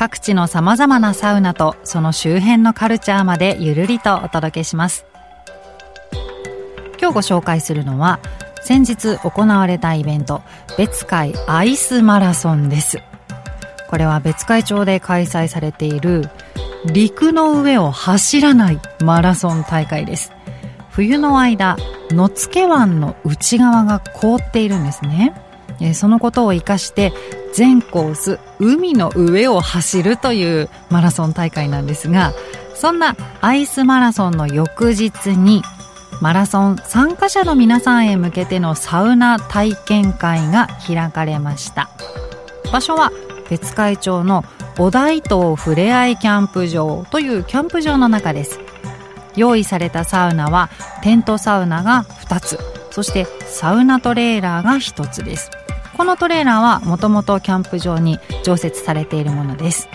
各地の様々なサウナとその周辺のカルチャーまでゆるりとお届けします。今日ご紹介するのは先日行われたイベント別海アイスマラソンです。これは別海町で開催されている陸の上を走らないマラソン大会です。冬の間野付湾の内側が凍っているんですね。そのことを生かして全コース海の上を走るというマラソン大会なんですがそんなアイスマラソンの翌日にマラソン参加者の皆さんへ向けてのサウナ体験会が開かれました。場所は別海町のお大東ふれあいキャンプ場というキャンプ場の中です。用意されたサウナはテントサウナが2つそしてサウナトレーラーが1つです。このトレーラーはもともとキャンプ場に常設されているものです。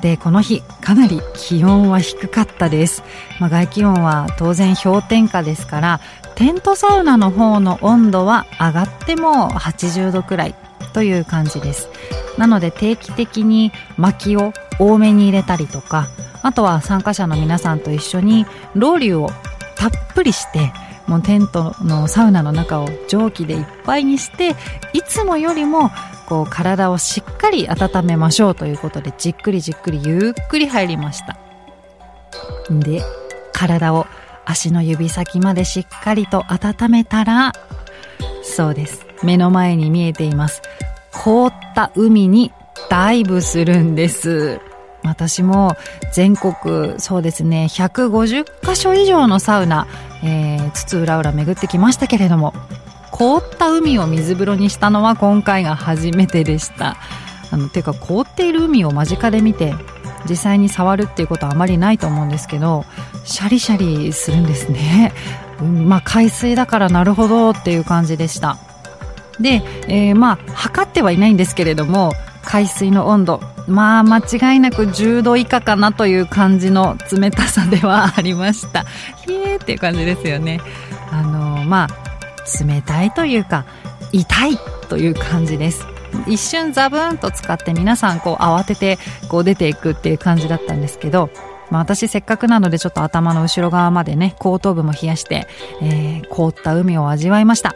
でこの日かなり気温は低かったです、まあ、外気温は当然氷点下ですからテントサウナの方の温度は上がっても80度くらいという感じです。なので定期的に薪を多めに入れたりとかあとは参加者の皆さんと一緒にロウリュをたっぷりしてもうテントのサウナの中を蒸気でいっぱいにしていつもよりもこう体をしっかり温めましょうということでじっくりじっくりゆっくり入りました。で体を足の指先までしっかりと温めたらそうです。目の前に見えています。凍った海にダイブするんです。私も全国そうですね150箇所以上のサウナ、えー、津々浦々巡ってきましたけれども凍った海を水風呂にしたのは今回が初めてでした。あのていうか凍っている海を間近で見て実際に触るっていうことはあまりないと思うんですけどシャリシャリするんですね、うん、まあ海水だからなるほどっていう感じでした。で、えー、まあ測ってはいないんですけれども海水の温度。まあ間違いなく10度以下かなという感じの冷たさではありました。ひえーっていう感じですよね。あのまあ冷たいというか痛いという感じです。一瞬ザブーンと使って皆さんこう慌ててこう出ていくっていう感じだったんですけどまあ、私せっかくなのでちょっと頭の後ろ側までね後頭部も冷やして、えー、凍った海を味わいました。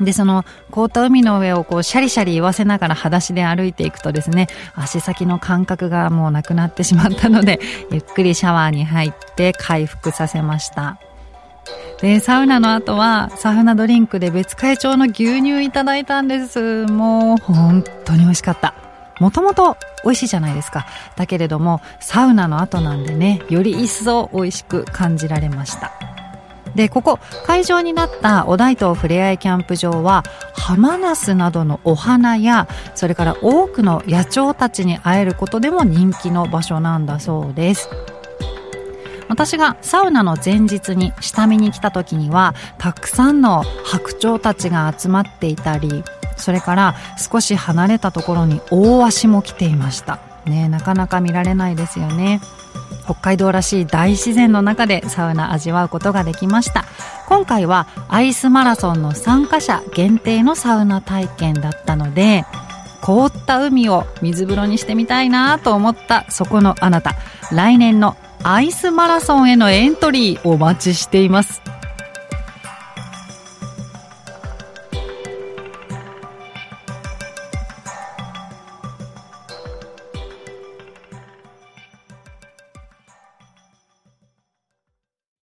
で、その凍った海の上をこうシャリシャリ言わせながら裸足で歩いていくとですね、足先の感覚がもうなくなってしまったので、ゆっくりシャワーに入って回復させました。で、サウナの後はサウナドリンクで別海町の牛乳いただいたんです。もう本当に美味しかった。もともと美味しいじゃないですか。だけれども、サウナの後なんでね、より一層美味しく感じられました。でここ会場になったお大東ふれあいキャンプ場はハマナスなどのお花やそれから多くの野鳥たちに会えることでも人気の場所なんだそうです。私がサウナの前日に下見に来た時にはたくさんの白鳥たちが集まっていたりそれから少し離れたところに大足も来ていました。ねなかなか見られないですよね。北海道らしい大自然の中でサウナ味わうことができました。今回はアイスマラソンの参加者限定のサウナ体験だったので凍った海を水風呂にしてみたいなと思ったそこのあなた。来年のアイスマラソンへのエントリーお待ちしています。